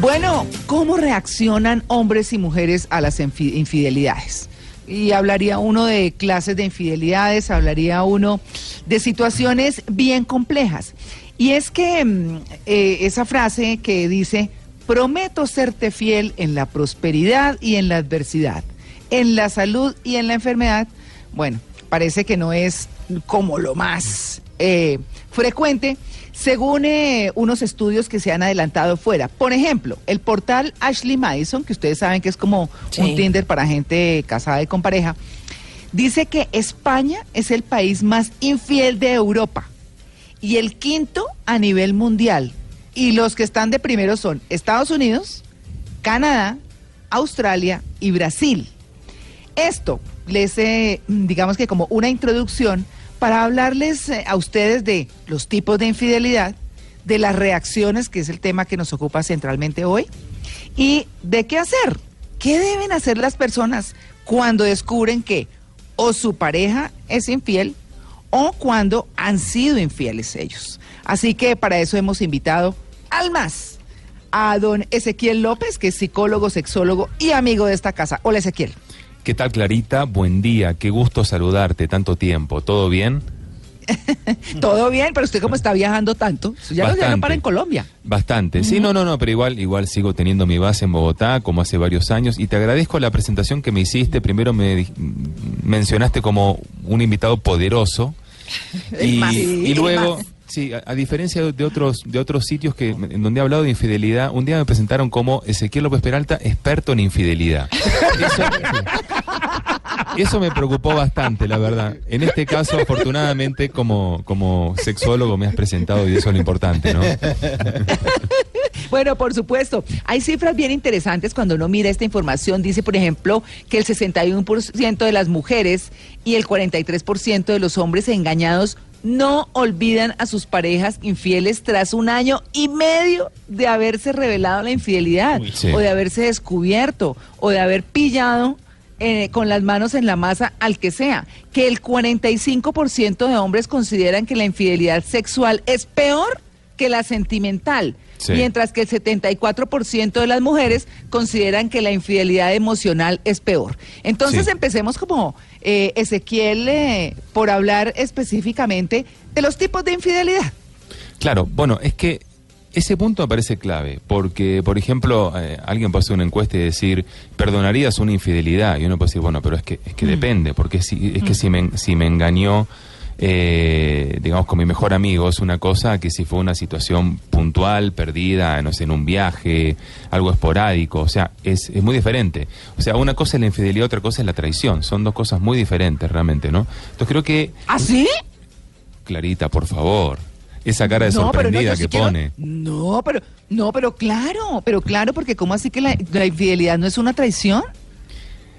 Bueno, ¿cómo reaccionan hombres y mujeres a las infi- infidelidades? Y hablaría uno de clases de infidelidades, hablaría uno de situaciones bien complejas. Y es que mm, eh, esa frase que dice, prometo serte fiel en la prosperidad y en la adversidad, en la salud y en la enfermedad, bueno, parece que no es como lo más eh, frecuente, según eh, unos estudios que se han adelantado fuera. Por ejemplo, el portal Ashley Madison, que ustedes saben que es como un Tinder para gente casada y con pareja, dice que España es el país más infiel de Europa y el quinto a nivel mundial. Y los que están de primero son Estados Unidos, Canadá, Australia y Brasil. Esto les, eh, digamos que como una introducción para hablarles eh, a ustedes de los tipos de infidelidad, de las reacciones, que es el tema que nos ocupa centralmente hoy, y de qué hacer. ¿Qué deben hacer las personas cuando descubren que o su pareja es infiel o cuando han sido infieles ellos? Así que para eso hemos invitado al más a don Ezequiel López, que es psicólogo, sexólogo y amigo de esta casa. Hola Ezequiel. ¿Qué tal, Clarita? Buen día, qué gusto saludarte tanto tiempo. ¿Todo bien? Todo bien, pero usted como está viajando tanto, ya no, ya no para en Colombia. Bastante. Sí, no, no, no, pero igual, igual sigo teniendo mi base en Bogotá, como hace varios años, y te agradezco la presentación que me hiciste. Primero me mencionaste como un invitado poderoso, y, más. y luego, más. Sí, a, diferencia de otros, de otros sitios que en donde he hablado de infidelidad, un día me presentaron como Ezequiel López Peralta, experto en infidelidad. Eso, eso me preocupó bastante, la verdad. En este caso, afortunadamente, como, como sexólogo me has presentado y eso es lo importante, ¿no? Bueno, por supuesto. Hay cifras bien interesantes cuando uno mira esta información. Dice, por ejemplo, que el 61% de las mujeres y el 43% de los hombres engañados no olvidan a sus parejas infieles tras un año y medio de haberse revelado la infidelidad Sí. o de haberse descubierto o de haber pillado eh, con las manos en la masa al que sea. Que el 45% de hombres consideran que la infidelidad sexual es peor que la sentimental. Sí. Mientras que el 74% de las mujeres consideran que la infidelidad emocional es peor. Entonces Sí. empecemos como eh, Ezequiel eh, por hablar específicamente de los tipos de infidelidad. Claro, bueno, es que ese punto me parece clave, porque, por ejemplo, eh, alguien puede hacer una encuesta y decir, ¿perdonarías una infidelidad? Y uno puede decir, bueno, pero es que, es que depende, porque si, es que si me, si me engañó, eh, digamos, con mi mejor amigo es una cosa que si fue una situación puntual, perdida, no sé, en un viaje, algo esporádico, o sea, es, es muy diferente. O sea, una cosa es la infidelidad, otra cosa es la traición, son dos cosas muy diferentes realmente, ¿no? Entonces creo que, ¿Así? Clarita, por favor, esa cara de no, sorprendida sí que quiero- pone. No, pero no, pero claro, pero claro, porque ¿cómo así que la, la infidelidad no es una traición?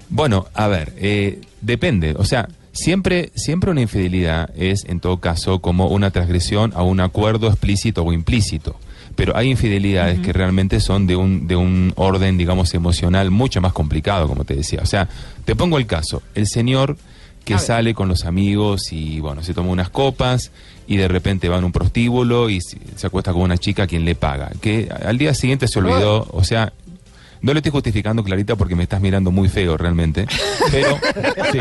Bueno, a ver, eh, depende. O sea, siempre, siempre una infidelidad es, en todo caso, como una transgresión a un acuerdo explícito o implícito. Pero hay infidelidades que realmente son de un, de un orden, digamos, emocional mucho más complicado, como te decía. O sea, te pongo el caso. El señor que sale con los amigos y, bueno, se toma unas copas y de repente va en un prostíbulo y se se acuesta con una chica a quien le paga. Que al día siguiente se olvidó, o sea, no le estoy justificando, Clarita, porque me estás mirando muy feo realmente. Pero, sí.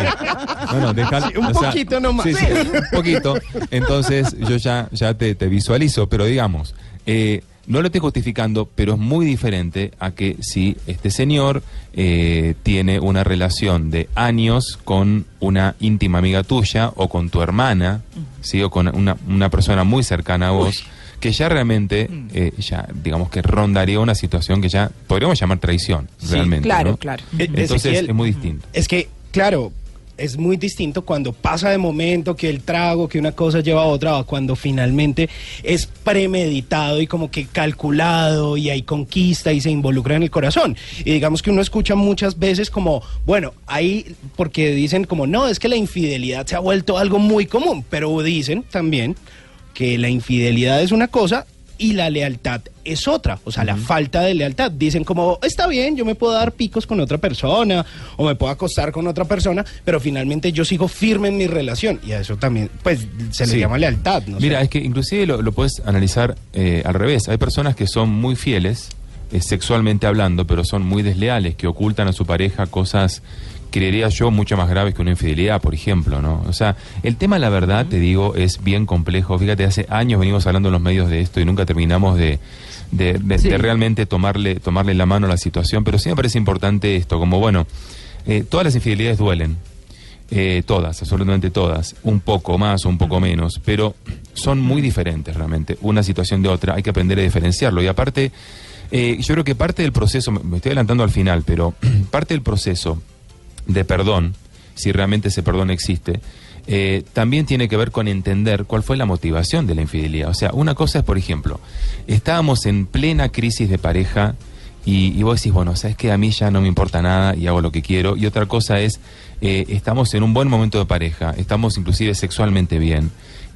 No, no, deja- un o sea, poquito nomás. Sí, sí, un poquito. Entonces, yo ya, ya te, te visualizo, pero digamos, eh, no lo estoy justificando, pero es muy diferente a que si este señor eh, tiene una relación de años con una íntima amiga tuya o con tu hermana, ¿sí? o con una, una persona muy cercana a vos. Que ya realmente, eh, ya digamos que rondaría una situación que ya podríamos llamar traición, Sí, realmente. claro, ¿no? claro. Eh, Entonces Ezequiel, es muy distinto. Es que, claro, es muy distinto cuando pasa de momento, que el trago, que una cosa lleva a otra, o cuando finalmente es premeditado y como que calculado y hay conquista y se involucra en el corazón. Y digamos que uno escucha muchas veces como, bueno, ahí, porque dicen como, no, es que la infidelidad se ha vuelto algo muy común, pero dicen también que la infidelidad es una cosa y la lealtad es otra, o sea, la falta de lealtad. Dicen como, está bien, yo me puedo dar picos con otra persona o me puedo acostar con otra persona, pero finalmente yo sigo firme en mi relación y a eso también, pues, se le Sí. llama lealtad. ¿no? Mira, es que inclusive lo, lo puedes analizar eh, al revés. Hay personas que son muy fieles, eh, sexualmente hablando, pero son muy desleales, que ocultan a su pareja cosas, creería yo, mucho más graves que una infidelidad, por ejemplo, ¿no? O sea, el tema, la verdad, te digo, es bien complejo. Fíjate, hace años venimos hablando en los medios de esto y nunca terminamos de, de, de- Sí. de realmente tomarle, tomarle la mano a la situación, pero sí me parece importante esto, como, bueno, eh, todas las infidelidades duelen. Eh, todas, absolutamente todas, un poco más o un poco menos, pero son muy diferentes realmente, una situación de otra, hay que aprender a diferenciarlo. Y aparte, eh, yo creo que parte del proceso, me me estoy adelantando al final, pero parte del proceso de perdón, si realmente ese perdón existe, eh, también tiene que ver con entender cuál fue la motivación de la infidelidad. O sea, una cosa es, por ejemplo, estábamos en plena crisis de pareja y, vos decís, bueno, sabes que a mí ya no me importa nada y hago lo que quiero. Y otra cosa es, eh, estamos en un buen momento de pareja, estamos inclusive sexualmente bien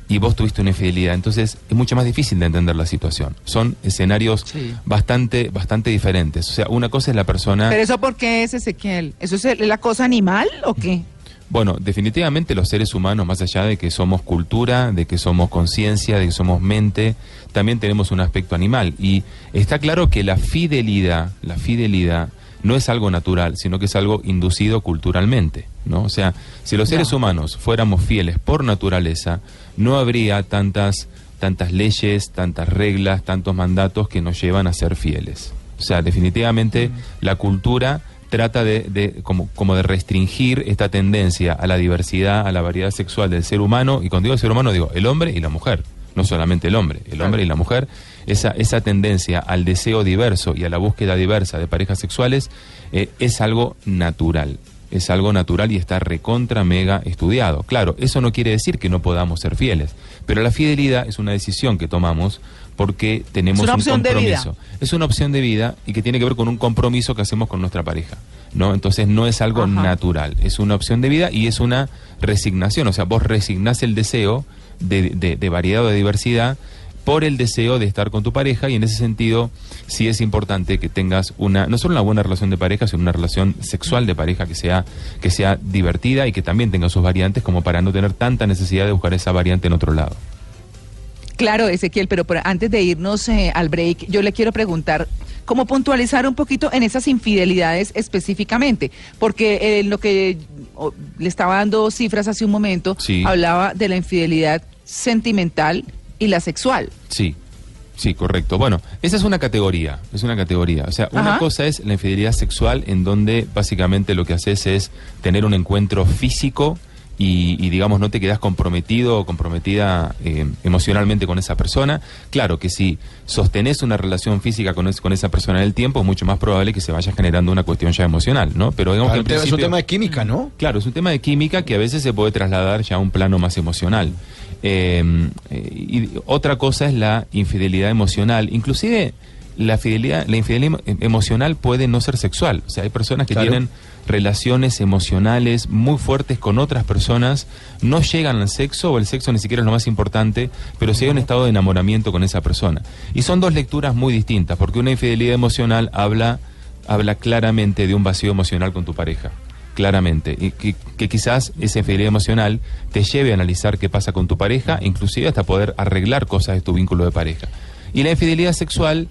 y vos tuviste una infidelidad. Entonces es mucho más difícil de entender la situación. Son escenarios Sí. bastante, bastante diferentes. O sea, una cosa es la persona... Pero eso, ¿por qué es Ezequiel? ¿Eso es la cosa animal o qué? Bueno, definitivamente los seres humanos, más allá de que somos cultura, de que somos conciencia, de que somos mente, también tenemos un aspecto animal. Y está claro que la fidelidad, la fidelidad no es algo natural, sino que es algo inducido culturalmente, ¿no? O sea, si los seres humanos fuéramos fieles por naturaleza, no habría tantas tantas leyes, tantas reglas, tantos mandatos que nos llevan a ser fieles. O sea, definitivamente la cultura trata de, de- como, como de restringir esta tendencia a la diversidad, a la variedad sexual del ser humano, y cuando digo el ser humano digo el hombre y la mujer, no solamente el hombre, el hombre y la mujer, esa, esa tendencia al deseo diverso y a la búsqueda diversa de parejas sexuales eh, es algo natural. Es algo natural y está recontra mega estudiado. Claro, eso no quiere decir que no podamos ser fieles, pero la fidelidad es una decisión que tomamos porque tenemos Es una un opción de vida. compromiso. Es una opción de vida y que tiene que ver con un compromiso que hacemos con nuestra pareja. ¿no? Entonces no es algo Ajá. natural, es una opción de vida y es una resignación. O sea, vos resignás el deseo de, de- de variedad o de diversidad por el deseo de estar con tu pareja y en ese sentido sí es importante que tengas una no solo una buena relación de pareja sino una relación sexual de pareja que sea que sea divertida y que también tenga sus variantes como para no tener tanta necesidad de buscar esa variante en otro lado Claro, Ezequiel, pero por- antes de irnos eh, al break, yo le quiero preguntar, cómo puntualizar un poquito en esas infidelidades específicamente, porque eh, lo que le estaba dando cifras hace un momento, Sí. hablaba de la infidelidad sentimental y la sexual. Sí, sí, correcto. Bueno, esa es una categoría, es una categoría. O sea, una Ajá. cosa es la infidelidad sexual en donde básicamente lo que haces es tener un encuentro físico y, y, digamos no te quedas comprometido o comprometida eh, emocionalmente con esa persona. Claro que si sostenés una relación física con, es- con esa persona en el tiempo, es mucho más probable que se vaya generando una cuestión ya emocional, ¿no? Pero digamos Claro, que es un tema de química, ¿no? Claro, es un tema de química que a veces se puede trasladar ya a un plano más emocional. Eh, eh, y otra cosa es la infidelidad emocional. Inclusive la fidelidad, la infidelidad emo- emocional puede no ser sexual. O sea, hay personas que Claro. tienen relaciones emocionales muy fuertes con otras personas, no llegan al sexo o el sexo ni siquiera es lo más importante, pero sí hay un estado de enamoramiento con esa persona. Y son dos lecturas muy distintas, porque una infidelidad emocional habla, habla claramente de un vacío emocional con tu pareja claramente, y que, que quizás esa infidelidad emocional te lleve a analizar qué pasa con tu pareja, inclusive hasta poder arreglar cosas de tu vínculo de pareja. Y la infidelidad sexual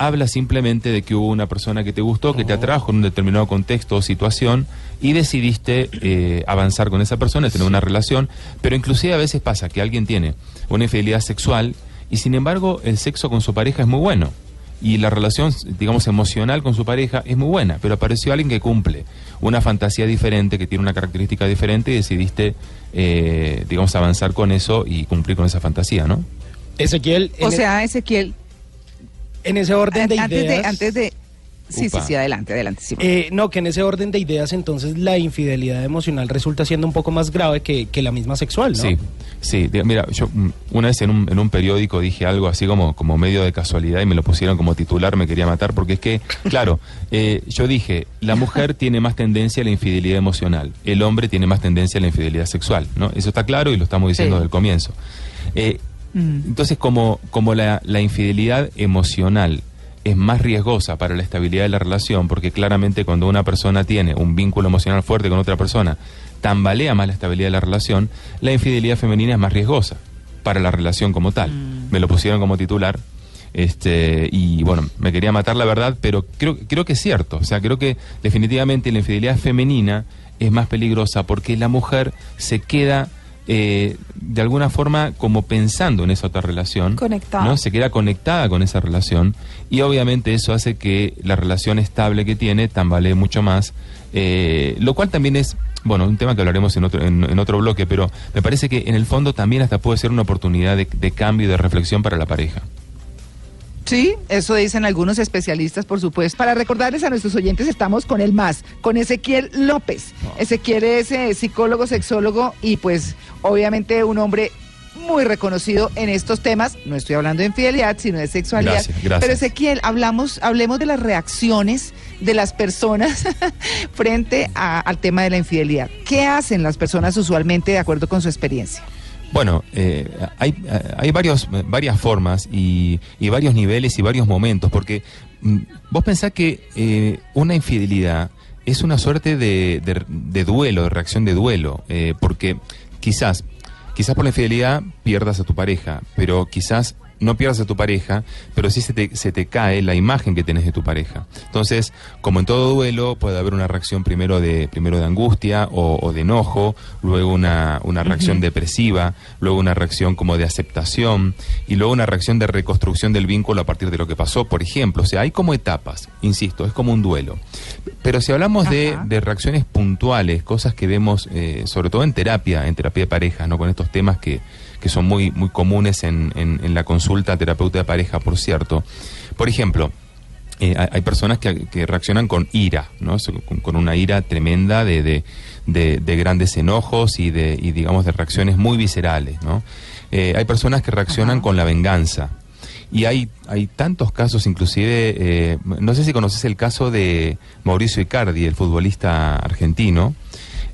habla simplemente de que hubo una persona que te gustó, que te atrajo en un determinado contexto o situación y decidiste eh, avanzar con esa persona, tener una relación, pero inclusive a veces pasa que alguien tiene una infidelidad sexual y sin embargo el sexo con su pareja es muy bueno y la relación, digamos, emocional con su pareja es muy buena, pero apareció alguien que cumple una fantasía diferente, que tiene una característica diferente y decidiste, eh, digamos, avanzar con eso y cumplir con esa fantasía, ¿no? Ezequiel, O sea, Ezequiel, en ese orden de antes ideas. de, antes de, Sí, Upa. sí, sí, adelante, adelante. sí. Eh, no, que en ese orden de ideas entonces la infidelidad emocional resulta siendo un poco más grave que, que la misma sexual, ¿no? Sí, sí. Mira, yo mm, una vez en un, en un periódico dije algo así como, como medio de casualidad y me lo pusieron como titular, me quería matar, porque es que, claro, eh, yo dije, la mujer tiene más tendencia a la infidelidad emocional, el hombre tiene más tendencia a la infidelidad sexual, ¿no? Eso está claro y lo estamos diciendo Sí. desde el comienzo. Eh, Mm. entonces, como, como la, la infidelidad emocional es más riesgosa para la estabilidad de la relación, porque claramente cuando una persona tiene un vínculo emocional fuerte con otra persona, tambalea más la estabilidad de la relación, la infidelidad femenina es más riesgosa para la relación como tal. Me lo pusieron como titular. Este, y bueno, me quería matar la verdad, pero creo, creo que es cierto. O sea, creo que definitivamente la infidelidad femenina es más peligrosa porque la mujer se queda eh, de alguna forma como pensando en esa otra relación. Conectada. ¿no? Se queda conectada con esa relación y obviamente eso hace que la relación estable que tiene tambalee mucho más, eh, lo cual también es, bueno, un tema que hablaremos en otro, en, en otro bloque, pero me parece que en el fondo también hasta puede ser una oportunidad de, de cambio y de reflexión para la pareja. Sí, eso dicen algunos especialistas, por supuesto. Para recordarles a nuestros oyentes, estamos con el más, con Ezequiel López. Ezequiel es eh, psicólogo, sexólogo y pues obviamente un hombre muy reconocido en estos temas. No estoy hablando de infidelidad, sino de sexualidad. Gracias, gracias. Pero Ezequiel, hablamos, hablemos de las reacciones de las personas frente a- al tema de la infidelidad. ¿Qué hacen las personas usualmente de acuerdo con su experiencia? Bueno, eh, hay, hay varios, varias formas y, y varios niveles y varios momentos, porque mm, vos pensás que eh, una infidelidad es una suerte de, de- duelo, de reacción de duelo, eh, porque quizás, quizás por la infidelidad pierdas a tu pareja, pero quizás no pierdas a tu pareja, pero sí se te, se te cae la imagen que tenés de tu pareja. Entonces, como en todo duelo, puede haber una reacción primero de, primero de angustia o, o de enojo, luego una, una reacción depresiva, luego una reacción como de aceptación y luego una reacción de reconstrucción del vínculo a partir de lo que pasó, por ejemplo. O sea, hay como etapas, insisto, es como un duelo. Pero si hablamos de, de reacciones puntuales, cosas que vemos eh, sobre todo en terapia, en terapia de pareja, ¿no? Con estos temas que, que son muy, muy comunes en, en- en la consulta terapeuta de pareja, por cierto. Por ejemplo, eh, hay, personas que, que reaccionan con ira, ¿no? Con, con una ira tremenda de, de, de- de grandes enojos y de, y digamos, de reacciones muy viscerales, ¿no? Eh, hay personas que reaccionan Ajá. con la venganza. Y hay, hay tantos casos, inclusive, eh, no sé si conoces el caso de Mauricio Icardi, el futbolista argentino,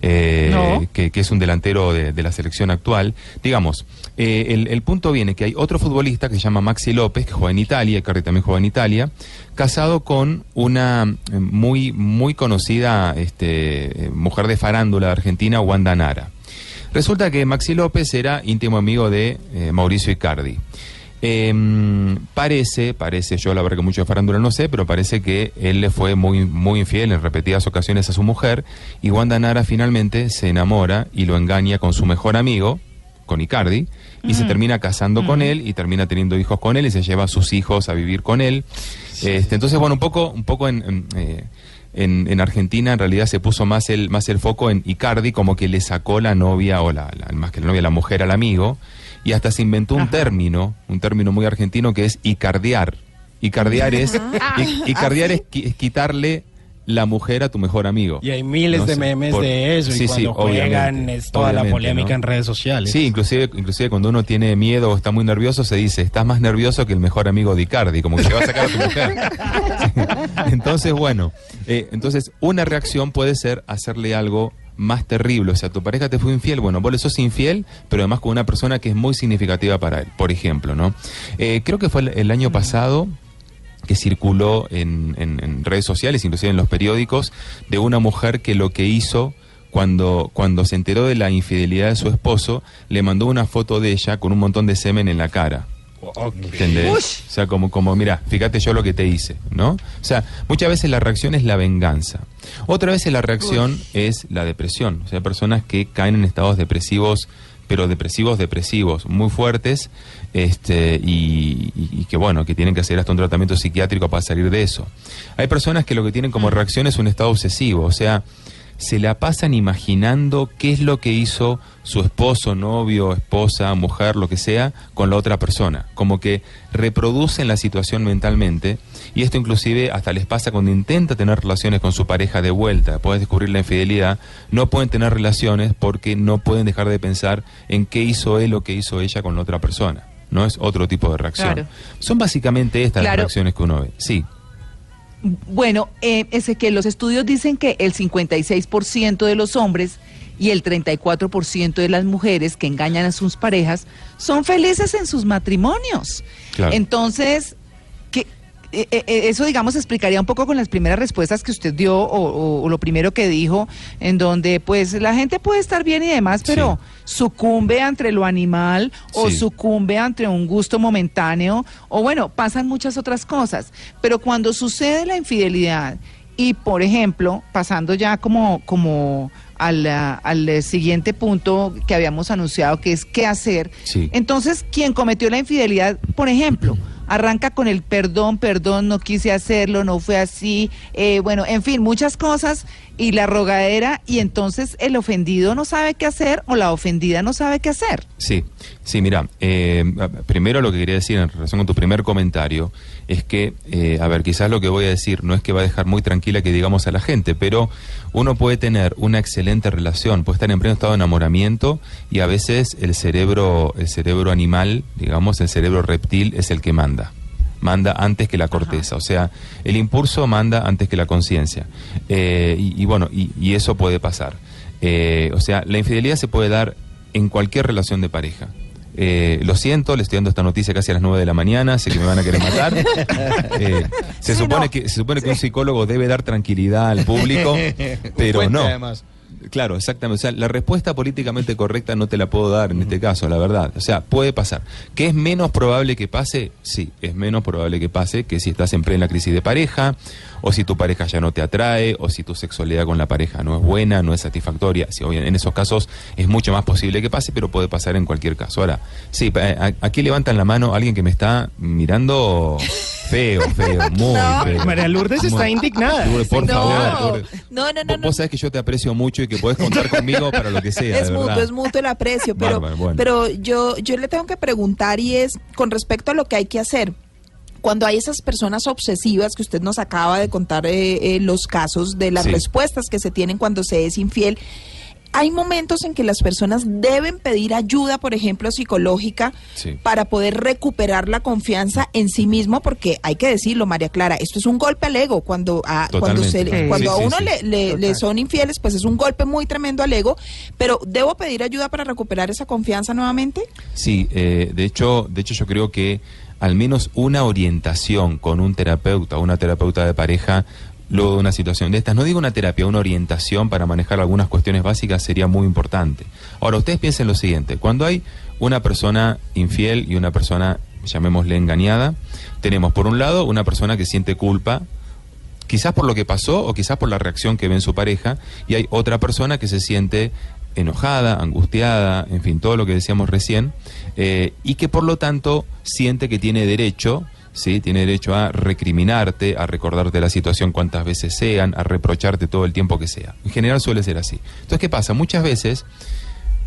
eh, No. que, que es un delantero de, de la selección actual. Digamos, eh, el, el punto viene que hay otro futbolista que se llama Maxi López, que juega en Italia, Icardi también juega en Italia, casado con una eh, muy, muy conocida este, mujer de farándula de Argentina, Wanda Nara. Resulta que Maxi López era íntimo amigo de eh, Mauricio Icardi. Eh, parece, parece, yo la verdad que mucho de farándula no sé, pero parece que él le fue muy, muy infiel en repetidas ocasiones a su mujer y Wanda Nara finalmente se enamora y lo engaña con su mejor amigo, con Icardi, y se termina casando con él y termina teniendo hijos con él y se lleva a sus hijos a vivir con él. Este, entonces, bueno, un poco, un poco en, en, eh, en- en Argentina en realidad se puso más el, más el foco en Icardi, como que le sacó la novia, o la, la- más que la novia, la mujer al amigo, y hasta se inventó un Ajá. término, un término muy argentino que es icardiar. Icardiar es, i- icardiar es, qui- es quitarle la mujer a tu mejor amigo. Y hay miles No de sé, memes por- de eso. Sí, y sí, cuando juegan es toda la polémica ¿no? en redes sociales. Sí, inclusive, inclusive cuando uno tiene miedo o está muy nervioso se dice, estás más nervioso que el mejor amigo de Icardi, como que te va a sacar a tu mujer. Sí. Entonces, bueno, eh, entonces una reacción puede ser hacerle algo más terrible, o sea, tu pareja te fue infiel, bueno, vos le sos infiel, pero además con una persona que es muy significativa para él, por ejemplo, ¿no? Eh, creo que fue el, año pasado que circuló en, en- en redes sociales, inclusive en los periódicos, de una mujer que lo que hizo cuando, cuando se enteró de la infidelidad de su esposo, le mandó una foto de ella con un montón de semen en la cara. ¿Entendés? O sea, como, como, mira, fíjate yo lo que te hice, ¿no? O sea, muchas veces la reacción es la venganza. Otra vez la reacción es la depresión. O sea, personas que caen en estados depresivos, pero depresivos, depresivos, muy fuertes, este, y, y- y que bueno, que tienen que hacer hasta un tratamiento psiquiátrico para salir de eso. Hay personas que lo que tienen como reacción es un estado obsesivo, o sea, se la pasan imaginando qué es lo que hizo su esposo, novio, esposa, mujer, lo que sea, con la otra persona. Como que reproducen la situación mentalmente y esto inclusive hasta les pasa cuando intenta tener relaciones con su pareja de vuelta, puedes descubrir la infidelidad, no pueden tener relaciones porque no pueden dejar de pensar en qué hizo él o qué hizo ella con la otra persona. No es otro tipo de reacción. Claro. Son básicamente estas las reacciones que uno ve. Sí. Bueno, eh, Ezequiel, los estudios dicen que el 56% de los hombres y el 34% de las mujeres que engañan a sus parejas son felices en sus matrimonios. Claro. Entonces, que eh, eh, eso, digamos, explicaría un poco con las primeras respuestas que usted dio o, o- o lo primero que dijo, en donde pues la gente puede estar bien y demás, pero sucumbe ante lo animal o Sí. sucumbe ante un gusto momentáneo o bueno, pasan muchas otras cosas. Pero cuando sucede la infidelidad y, por ejemplo, pasando ya como, como al, al eh, siguiente punto que habíamos anunciado, que es qué hacer, Sí. entonces quien cometió la infidelidad, por ejemplo, arranca con el perdón, perdón, no quise hacerlo, no fue así, eh, bueno, en fin, muchas cosas y la rogadera y entonces el ofendido no sabe qué hacer o la ofendida no sabe qué hacer. Sí, sí, mira, eh, primero lo que quería decir en relación con tu primer comentario es que, eh, a ver, quizás lo que voy a decir no es que va a dejar muy tranquila que digamos a la gente, pero uno puede tener una excelente relación, puede estar en pleno estado de enamoramiento y a veces el cerebro, el cerebro animal, digamos, el cerebro reptil es el que manda. Manda antes que la corteza, o sea, el impulso manda antes que la conciencia. Eh, y, y bueno, y, y eso puede pasar. Eh, o sea, la infidelidad se puede dar en cualquier relación de pareja. Eh, lo siento, le estoy dando esta noticia casi a las 9 de la mañana, sé que me van a querer matar. Eh, se, Sí, supone no. que, se supone que un psicólogo debe dar tranquilidad al público, pero no. además. Claro, exactamente. O sea, la respuesta políticamente correcta no te la puedo dar en este caso, la verdad. O sea, puede pasar. ¿Que es menos probable que pase? Sí, es menos probable que pase que si estás en plena crisis de pareja, o si tu pareja ya no te atrae, o si tu sexualidad con la pareja no es buena, no es satisfactoria. Sí, obvio, en esos casos es mucho más posible que pase, pero puede pasar en cualquier caso. Ahora, sí, a- aquí levantan la mano alguien que me está mirando feo, feo, muy No. feo. María Lourdes Muy- está indignada. Lourdes, por No. favor, Lourdes. No, no, no, Vos- sabés que yo te aprecio mucho y que podés contar conmigo para lo que sea. es de mutuo, verdad. es mutuo el aprecio, pero, Bárbaro, bueno. pero yo, yo le tengo que preguntar y es con respecto a lo que hay que hacer. Cuando hay esas personas obsesivas que usted nos acaba de contar eh, eh, los casos de las Sí. respuestas que se tienen cuando se es infiel, hay momentos en que las personas deben pedir ayuda, por ejemplo, psicológica, Sí. para poder recuperar la confianza en sí mismo, porque hay que decirlo, María Clara, esto es un golpe al ego. Cuando a, cuando, se-. Sí. cuando Sí, a sí, uno sí. le, le- le son infieles, pues es un golpe muy tremendo al ego. Pero ¿debo pedir ayuda para recuperar esa confianza nuevamente? Sí, eh, de hecho, de hecho yo creo que al menos una orientación con un terapeuta, una terapeuta de pareja, luego de una situación de estas, no digo una terapia, una orientación para manejar algunas cuestiones básicas sería muy importante. Ahora, ustedes piensen lo siguiente, cuando hay una persona infiel y una persona, llamémosle engañada, tenemos por un lado una persona que siente culpa, quizás por lo que pasó o quizás por la reacción que ve en su pareja, y hay otra persona que se siente enojada, angustiada, en fin, todo lo que decíamos recién, eh, y que por lo tanto siente que tiene derecho, ¿sí? tiene derecho a recriminarte, a recordarte la situación cuantas veces sean, a reprocharte todo el tiempo que sea. En general suele ser así. Entonces, ¿qué pasa? Muchas veces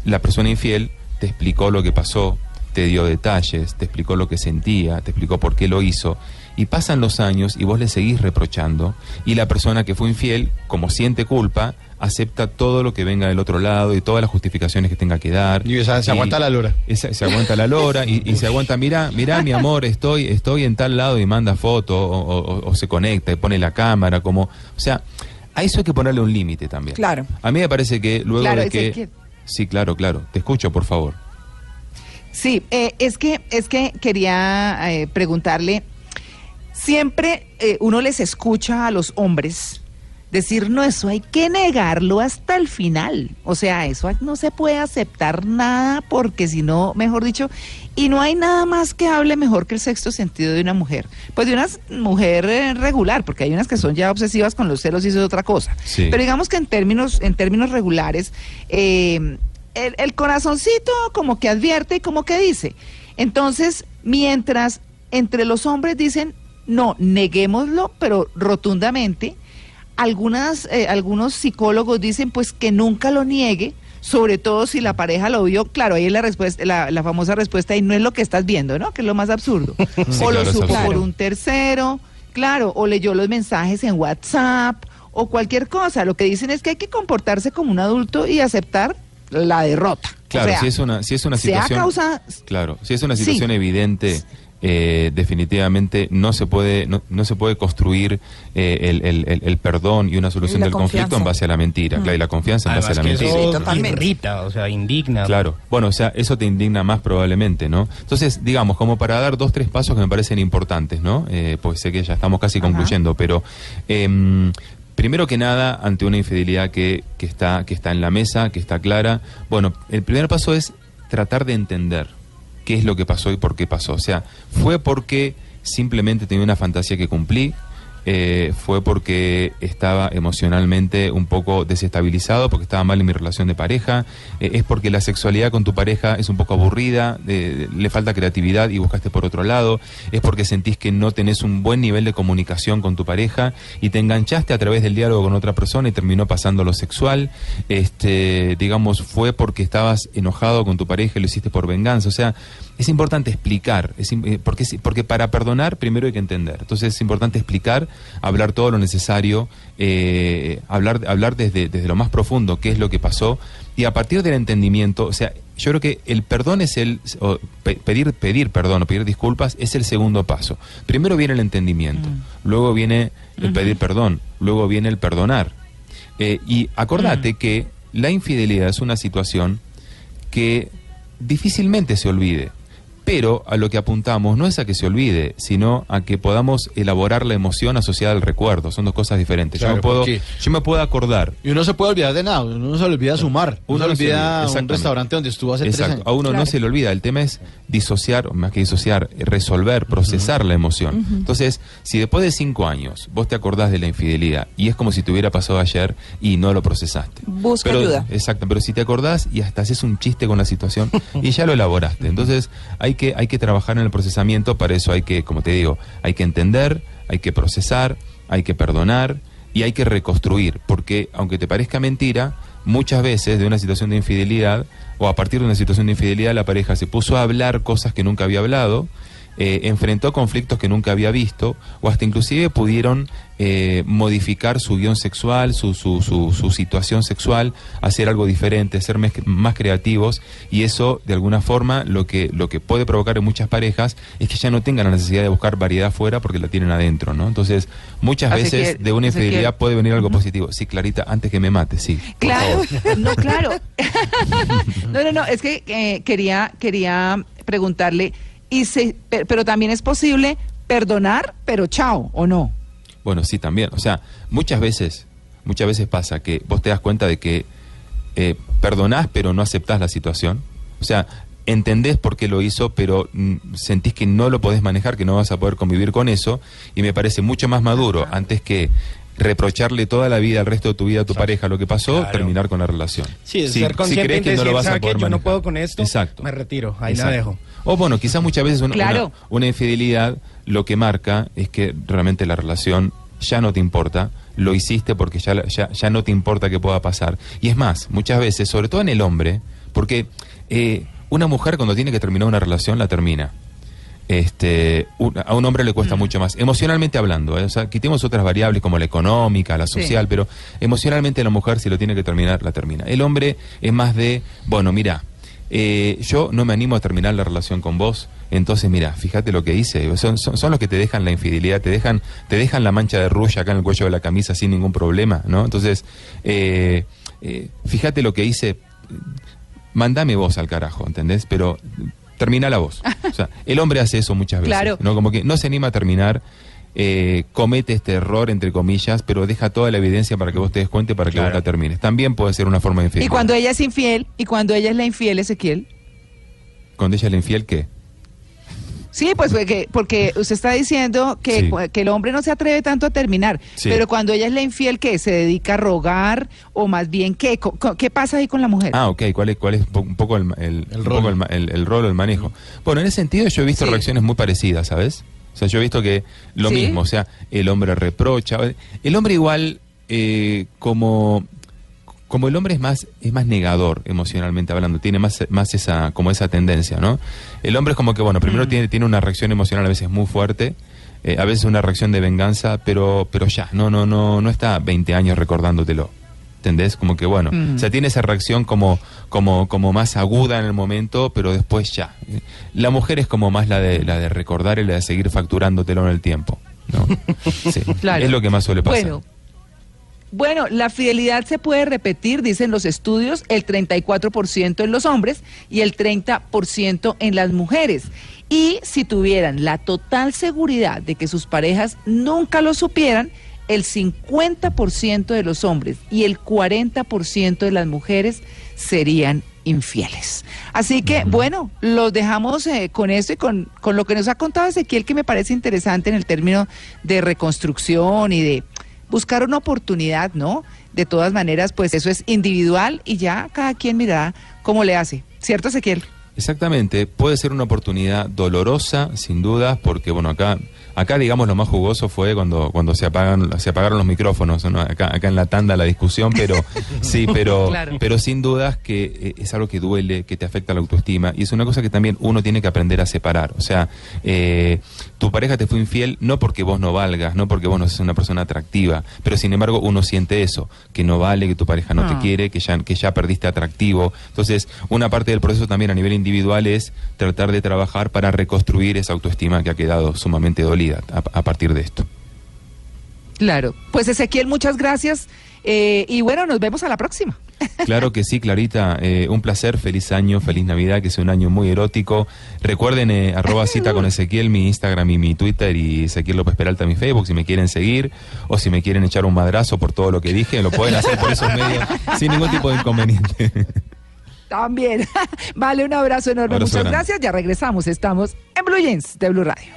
la persona infiel te explicó lo que pasó, te dio detalles, te explicó lo que sentía, te explicó por qué lo hizo, y pasan los años y vos le seguís reprochando, y la persona que fue infiel, como siente culpa, acepta todo lo que venga del otro lado y todas las justificaciones que tenga que dar. Y esa- se aguanta la lora. Esa- se aguanta la lora y, y se aguanta, mira, mira mi amor, estoy, estoy en tal lado y manda foto o, o- o se conecta y pone la cámara, como, o sea, a eso hay que ponerle un límite también. Claro. A mí me parece que luego Claro, de que... Sí, claro, claro. Te escucho, por favor. Sí, eh, es que es que quería eh, preguntarle, siempre eh, uno les escucha a los hombres decir, no, eso hay que negarlo hasta el final. O sea, eso no se puede aceptar nada porque si no, mejor dicho, y no hay nada más que hable mejor que el sexto sentido de una mujer. Pues de una mujer eh, regular, porque hay unas que son ya obsesivas con los celos y eso es otra cosa. Sí. Pero digamos que en términos, en términos regulares, eh, el, el corazoncito como que advierte y como que dice. Entonces, mientras entre los hombres dicen, no, neguémoslo, pero rotundamente, algunas, eh, algunos psicólogos dicen pues que nunca lo niegue, sobre todo si la pareja lo vio, claro, ahí es la respuesta, la, la famosa respuesta y no es lo que estás viendo, ¿no? Que es lo más absurdo. Sí, o lo claro, supo por un tercero, claro, o leyó los mensajes en WhatsApp o cualquier cosa. Lo que dicen es que hay que comportarse como un adulto y aceptar la derrota. Claro, O sea, si es una, si es una situación. causa- Claro, si es una Sí. situación evidente, eh, definitivamente no se puede, no, no se puede construir eh, el, el- el- el perdón y una solución Y del conflicto en base a la mentira. Claro, y la confianza en Además base a la mentira. Sí, totalmente. irrita, o sea, indigna. Claro, bueno, o sea, eso te indigna más probablemente, ¿no? Entonces, digamos, como para dar dos, tres pasos que me parecen importantes, ¿no? Eh, pues sé que ya estamos casi Ajá. concluyendo, pero em, primero que nada, ante una infidelidad que, que, está, que está en la mesa, que está clara, bueno, el primer paso es tratar de entender qué es lo que pasó y por qué pasó. O sea, fue porque simplemente tenía una fantasía que cumplí, eh, fue porque estaba emocionalmente un poco desestabilizado, porque estaba mal en mi relación de pareja, eh, es porque la sexualidad con tu pareja es un poco aburrida, le falta creatividad y buscaste por otro lado, es porque sentís que no tenés un buen nivel de comunicación con tu pareja y te enganchaste a través del diálogo con otra persona y terminó pasando lo sexual, este, digamos, fue porque estabas enojado con tu pareja y lo hiciste por venganza, o sea, es importante explicar, es eh, porque, porque para perdonar primero hay que entender. Entonces es importante explicar, hablar todo lo necesario, eh, hablar, hablar desde, desde lo más profundo qué es lo que pasó y a partir del entendimiento, o sea, yo creo que el perdón es el, o pedir, pedir perdón o pedir disculpas es el segundo paso. Primero viene el entendimiento, luego viene el pedir perdón, luego viene el perdonar. Eh, y acordate que la infidelidad es una situación que difícilmente se olvide. Pero a lo que apuntamos no es a que se olvide, sino a que podamos elaborar la emoción asociada al recuerdo. Son dos cosas diferentes. Claro, yo, me puedo, yo me puedo acordar. Y uno se puede olvidar de nada, uno no se le olvida sumar, uno, Uno se olvida un restaurante donde estuvo hace tres Exacto. años. A uno no se le olvida. El tema es disociar, o más que disociar, resolver, procesar la emoción. Entonces, si después de cinco años vos te acordás de la infidelidad y es como si te hubiera pasado ayer y no lo procesaste. Busca Pero- ayuda. Exacto, pero si te acordás y hasta haces un chiste con la situación y ya lo elaboraste. Entonces, hay que, hay que trabajar en el procesamiento, para eso hay que, como te digo, hay que entender, hay que procesar, hay que perdonar y hay que reconstruir, porque aunque te parezca mentira, muchas veces de una situación de infidelidad o a partir de una situación de infidelidad la pareja se puso a hablar cosas que nunca había hablado, eh, enfrentó conflictos que nunca había visto o hasta inclusive pudieron eh, modificar su guion sexual, su, su, su, su situación sexual, hacer algo diferente, ser más creativos y eso de alguna forma lo que, lo que puede provocar en muchas parejas es que ya no tengan la necesidad de buscar variedad fuera porque la tienen adentro, ¿no? Entonces muchas veces de una infidelidad puede venir algo positivo. Sí, Clarita, antes que me mate, sí. Claro, no, claro. no, no, no, es que eh, quería, quería preguntarle, y se, pero también es posible perdonar, pero chao, ¿o no? Bueno, sí, también. O sea, muchas veces, muchas veces pasa que vos te das cuenta de que eh, perdonás pero no aceptás la situación. O sea, entendés por qué lo hizo, pero mm, sentís que no lo podés manejar, que no vas a poder convivir con eso. Y me parece mucho más maduro, antes que reprocharle toda la vida, al resto de tu vida a tu pareja lo que pasó, Claro. terminar con la relación. Sí, es Si- ser si crees que no lo vas a "¿Sabe qué? poder yo no manejar". puedo con esto, Exacto. me retiro, ahí la Exacto. dejo. O bueno, quizás muchas veces una, Claro. una- una infidelidad lo que marca es que realmente la relación ya no te importa, lo hiciste porque ya, la- ya, ya no te importa que pueda pasar. Y es más, muchas veces, sobre todo en el hombre, porque eh, una mujer cuando tiene que terminar una relación la termina. Este, un- a un hombre le cuesta Mm. mucho más, emocionalmente hablando, ¿eh? o sea, quitemos otras variables como la económica, la Sí. social, pero emocionalmente la mujer si lo tiene que terminar, la termina. El hombre es más de, bueno, mira, eh, yo no me animo a terminar la relación con vos, entonces mira, fíjate lo que hice, son, son, son los que te dejan la infidelidad, te dejan, te dejan la mancha de rulla acá en el cuello de la camisa sin ningún problema, ¿no? Entonces, eh, fíjate lo que hice, mandame vos al carajo, ¿entendés? Pero termina la voz. O sea, el hombre hace eso muchas veces, Claro. ¿no? Como que no se anima a terminar. eh, comete este error entre comillas, pero deja toda la evidencia para que vos te des cuenta y para que Claro. vos la termines. También puede ser una forma de Y infidelidad. cuando ella es infiel, y cuando ella es la infiel, Ezequiel. Cuando ella es la infiel, ¿qué? Sí, pues porque, porque usted está diciendo que, Sí. cu- que el hombre no se atreve tanto a terminar, Sí. pero cuando ella es la infiel, ¿qué? ¿Se dedica a rogar? ¿O más bien qué? ¿Qué pasa ahí con la mujer? Ah, ok. ¿Cuál es, cuál es po- un poco el, el, El rol. poco el, ma- el- el rol o el manejo? Bueno, en ese sentido yo he visto Sí. reacciones muy parecidas, ¿sabes? O sea, yo he visto que lo Sí. mismo, o sea, el hombre reprocha. El hombre igual eh, como, como el hombre es más, es más negador emocionalmente hablando, tiene más, más esa, como esa tendencia, ¿no? El hombre es como que, bueno, primero tiene, tiene una reacción emocional a veces muy fuerte, eh, a veces una reacción de venganza, pero, pero ya, no, no, no, no está 20 años recordándotelo. ¿Entendés? Como que bueno, o sea, tiene esa reacción como, como, como más aguda en el momento, pero después ya. La mujer es como más la de, la de recordar y la de seguir facturándotelo en el tiempo. ¿no? Sí, Claro. Es lo que más suele pasar. Bueno, bueno, la fidelidad se puede repetir, dicen los estudios, el 34% en los hombres y el 30% en las mujeres. Y si tuvieran la total seguridad de que sus parejas nunca lo supieran, el 50% de los hombres y el 40% de las mujeres serían infieles. Así que, bueno, los dejamos eh, con esto y con, con lo que nos ha contado Ezequiel, que me parece interesante en el término de reconstrucción y de buscar una oportunidad, ¿no? De todas maneras, pues eso es individual y ya cada quien mirará cómo le hace. ¿Cierto, Ezequiel? Exactamente, puede ser una oportunidad dolorosa, sin duda, porque bueno, acá, acá digamos lo más jugoso fue cuando, cuando se apagan, se apagaron los micrófonos, ¿no? acá, acá en la tanda la discusión, pero sí, pero, Claro. pero sin dudas que eh, es algo que duele, que te afecta la autoestima, y es una cosa que también uno tiene que aprender a separar. O sea, eh, tu pareja te fue infiel no porque vos no valgas, no porque vos no seas una persona atractiva, pero sin embargo uno siente eso, que no vale, que tu pareja no Ah. te quiere, que ya, que ya perdiste atractivo. Entonces, una parte del proceso también a nivel individual es tratar de trabajar para reconstruir esa autoestima que ha quedado sumamente dolida a, a partir de esto. Claro. Pues Ezequiel, muchas gracias. eh, y bueno, nos vemos a la próxima. Claro que sí, Clarita. eh, un placer, feliz año, feliz Navidad, que sea un año muy erótico. Recuerden, eh, arroba cita con Ezequiel, mi Instagram y mi Twitter, y Ezequiel López Peralta, mi Facebook, si me quieren seguir, o si me quieren echar un madrazo por todo lo que dije, lo pueden hacer por esos medios, sin ningún tipo de inconveniente. También. vale, un abrazo enorme. Abrazo Muchas grande. gracias. Ya regresamos. Estamos en Blue Jeans de Blue Radio.